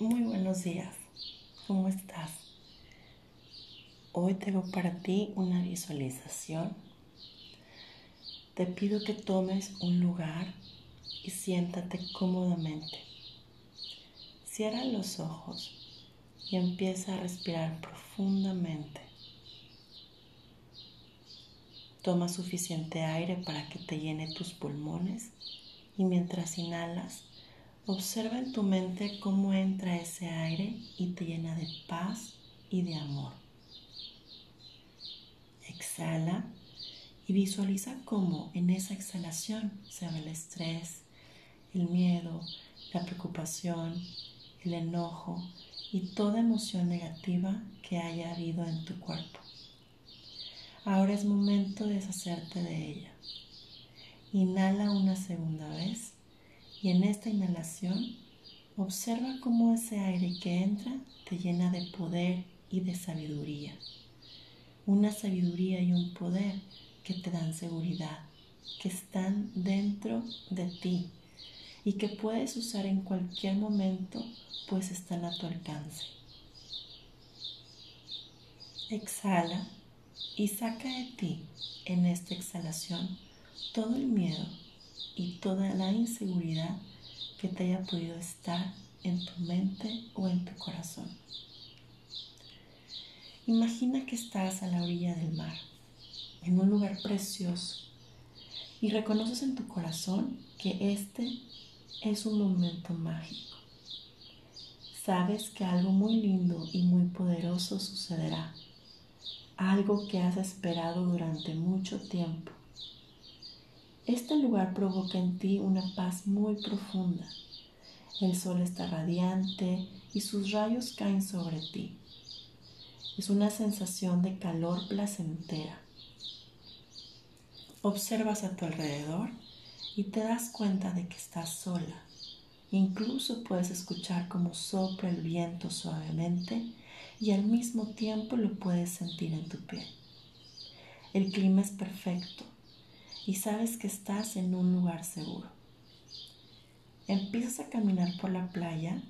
Muy buenos días. ¿Cómo estás? Hoy tengo para ti una visualización. Te pido que tomes un lugar y siéntate cómodamente. Cierra los ojos y empieza a respirar profundamente. Toma suficiente aire para que te llene tus pulmones y mientras inhalas, observa en tu mente cómo entra ese aire y te llena de paz y de amor. Exhala y visualiza cómo en esa exhalación se va el estrés, el miedo, la preocupación, el enojo y toda emoción negativa que haya habido en tu cuerpo. Ahora es momento de deshacerte de ella. Inhala una segunda vez y en esta inhalación observa cómo ese aire que entra te llena de poder y de sabiduría. Una sabiduría y un poder que te dan seguridad, que están dentro de ti y que puedes usar en cualquier momento, pues están a tu alcance. Exhala y saca de ti en esta exhalación todo el miedo y toda la inseguridad que te haya podido estar en tu mente o en tu corazón. Imagina que estás a la orilla del mar, en un lugar precioso, y reconoces en tu corazón que este es un momento mágico. Sabes que algo muy lindo y muy poderoso sucederá algo que has esperado durante mucho tiempo. Este lugar provoca en ti una paz muy profunda. El sol está radiante y sus rayos caen sobre ti. Es una sensación de calor placentera. Observas a tu alrededor y te das cuenta de que estás sola. Incluso puedes escuchar cómo sopla el viento suavemente y al mismo tiempo lo puedes sentir en tu piel. El clima es perfecto y sabes que estás en un lugar seguro. Empiezas a caminar por la playa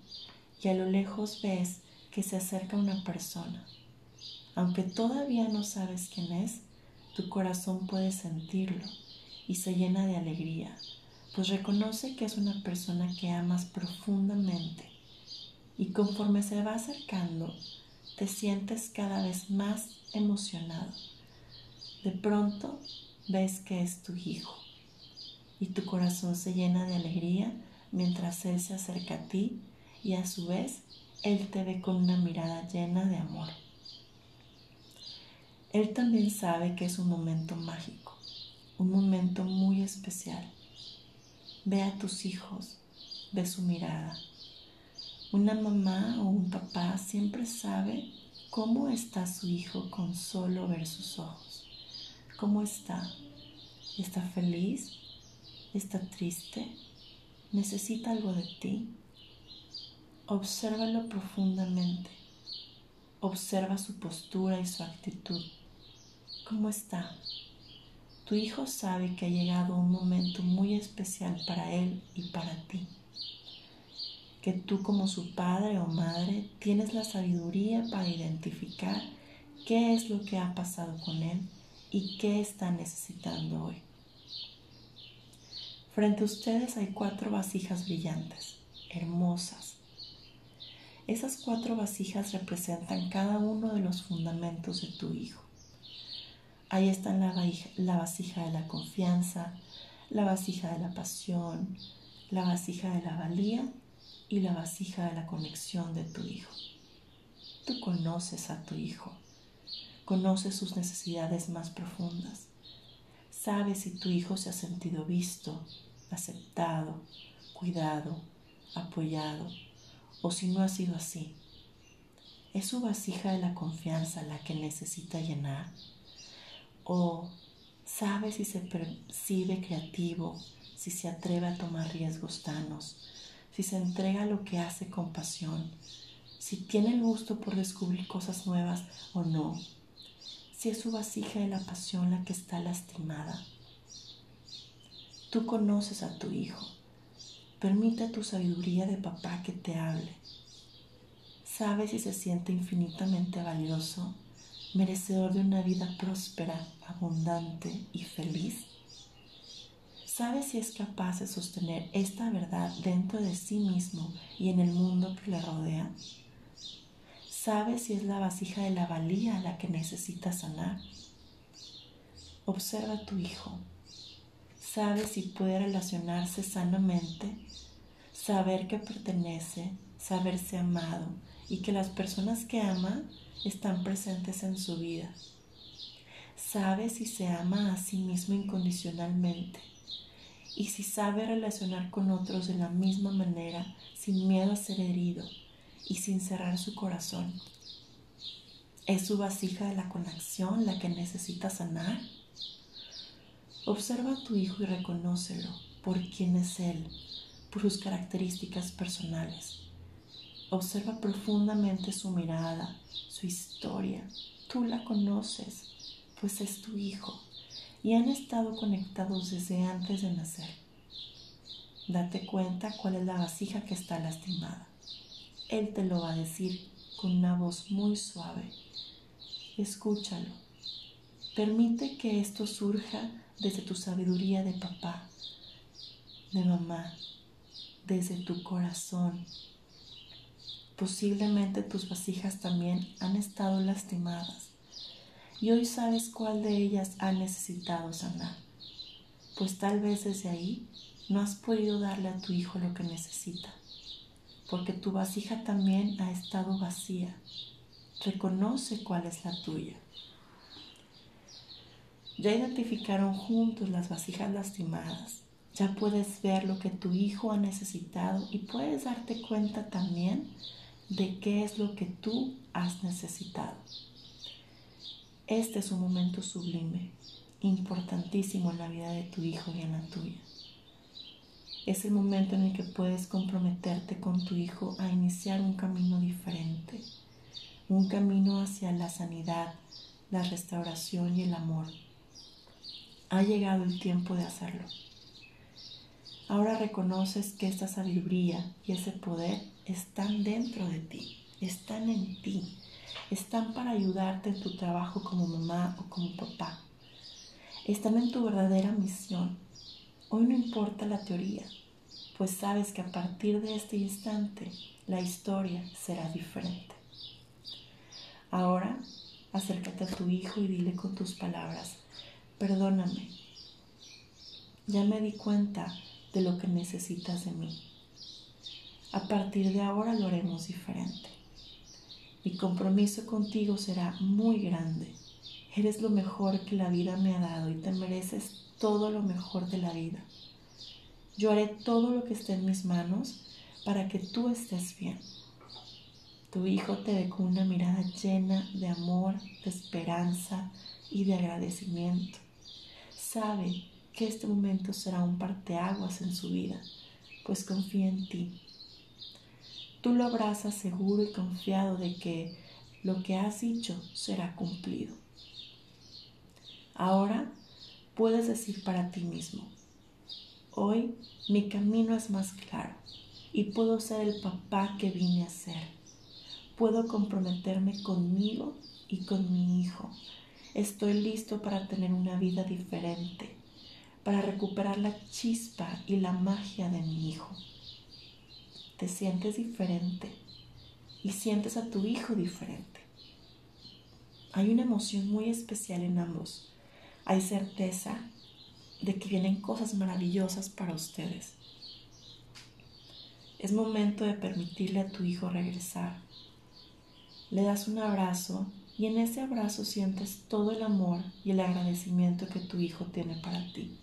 y a lo lejos ves que se acerca una persona. Aunque todavía no sabes quién es, tu corazón puede sentirlo y se llena de alegría, pues reconoce que es una persona que amas profundamente. Y conforme se va acercando, te sientes cada vez más emocionado. De pronto ves que es tu hijo y tu corazón se llena de alegría mientras él se acerca a ti y a su vez él te ve con una mirada llena de amor. Él también sabe que es un momento mágico, un momento muy especial. Ve a tus hijos, ve su mirada, una mamá o un papá siempre sabe cómo está su hijo con solo ver sus ojos. ¿Cómo está? ¿Está feliz? ¿Está triste? ¿Necesita algo de ti? Obsérvalo profundamente. Observa su postura y su actitud. ¿Cómo está? Tu hijo sabe que ha llegado un momento muy especial para él y para ti que tú como su padre o madre tienes la sabiduría para identificar qué es lo que ha pasado con él y qué está necesitando hoy. Frente a ustedes hay cuatro vasijas brillantes, hermosas. Esas cuatro vasijas representan cada uno de los fundamentos de tu hijo. Ahí están la, la vasija de la confianza, la vasija de la pasión, la vasija de la valía y la vasija de la conexión de tu hijo. Tú conoces a tu hijo, conoces sus necesidades más profundas, sabes si tu hijo se ha sentido visto, aceptado, cuidado, apoyado o si no ha sido así. ¿Es su vasija de la confianza la que necesita llenar? ¿O sabe si se percibe creativo, si se atreve a tomar riesgos sanos, si se entrega a lo que hace con pasión, si tiene el gusto por descubrir cosas nuevas o no, si es su vasija de la pasión la que está lastimada. Tú conoces a tu hijo. Permite a tu sabiduría de papá que te hable. sabe si se siente infinitamente valioso, merecedor de una vida próspera, abundante y feliz. Sabe si es capaz de sostener esta verdad dentro de sí mismo y en el mundo que le rodea. Sabe si es la vasija de la valía la que necesita sanar. Observa a tu hijo. Sabe si puede relacionarse sanamente, saber que pertenece, saberse amado y que las personas que ama están presentes en su vida. Sabe si se ama a sí mismo incondicionalmente y si sabe relacionar con otros de la misma manera, sin miedo a ser herido y sin cerrar su corazón. ¿Es su vasija de la conexión la que necesita sanar? Observa a tu hijo y reconócelo por quién es él, por sus características personales. Observa profundamente su mirada, su historia. Tú la conoces, pues es tu hijo, y han estado conectados desde antes de nacer. Date cuenta cuál es la vasija que está lastimada. Él te lo va a decir con una voz muy suave. Escúchalo. Permite que esto surja desde tu sabiduría de papá, de mamá, desde tu corazón. Posiblemente tus vasijas también han estado lastimadas y hoy sabes cuál de ellas ha necesitado sanar, pues tal vez desde ahí no has podido darle a tu hijo lo que necesita porque tu vasija también ha estado vacía. Reconoce cuál es la tuya. Ya identificaron juntos las vasijas lastimadas. Ya puedes ver lo que tu hijo ha necesitado y puedes darte cuenta también de qué es lo que tú has necesitado. Este es un momento sublime, importantísimo en la vida de tu hijo y en la tuya. Es el momento en el que puedes comprometerte con tu hijo a iniciar un camino diferente, un camino hacia la sanidad, la restauración y el amor. Ha llegado el tiempo de hacerlo. Ahora reconoces que esta sabiduría y ese poder están dentro de ti, están en ti, están para ayudarte en tu trabajo como mamá o como papá. Están en tu verdadera misión Hoy no importa la teoría, pues sabes que a partir de este instante la historia será diferente. Ahora acércate a tu hijo y dile con tus palabras, perdóname, ya me di cuenta de lo que necesitas de mí. A partir de ahora lo haremos diferente. Mi compromiso contigo será muy grande. Eres lo mejor que la vida me ha dado y te mereces todo lo mejor de la vida. Yo haré todo lo que esté en mis manos para que tú estés bien. Tu hijo te ve con una mirada llena de amor, de esperanza y de agradecimiento. Sabe que este momento será un parteaguas en su vida, pues confía en ti. Tú lo abrazas seguro y confiado de que lo que has dicho será cumplido. Ahora puedes decir para ti mismo, hoy mi camino es más claro y puedo ser el papá que vine a ser. Puedo comprometerme conmigo y con mi hijo. Estoy listo para tener una vida diferente, para recuperar la chispa y la magia de mi hijo. Te sientes diferente y sientes a tu hijo diferente. Hay una emoción muy especial en ambos hay certeza de que vienen cosas maravillosas para ustedes. Es momento de permitirle a tu hijo regresar. Le das un abrazo y en ese abrazo sientes todo el amor y el agradecimiento que tu hijo tiene para ti.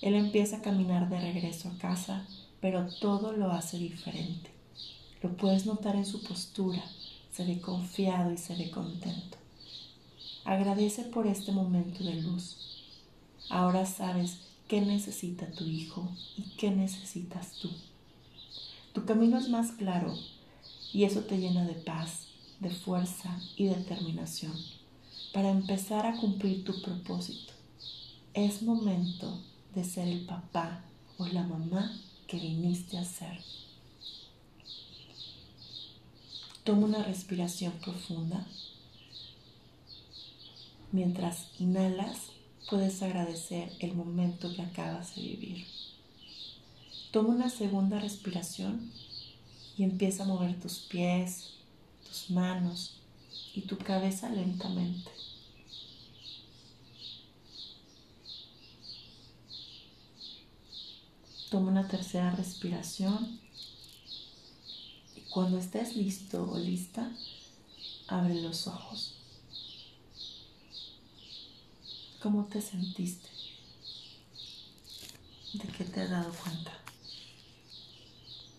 Él empieza a caminar de regreso a casa, pero todo lo hace diferente. Lo puedes notar en su postura, se ve confiado y se ve contento. Agradece por este momento de luz. Ahora sabes qué necesita tu hijo y qué necesitas tú. Tu camino es más claro y eso te llena de paz, de fuerza y determinación para empezar a cumplir tu propósito. Es momento de ser el papá o la mamá que viniste a ser. Toma una respiración profunda. Mientras inhalas, puedes agradecer el momento que acabas de vivir. Toma una segunda respiración y empieza a mover tus pies, tus manos y tu cabeza lentamente. Toma una tercera respiración cuando estés listo o lista, abre los ojos. ¿Cómo te sentiste? ¿De qué te has dado cuenta?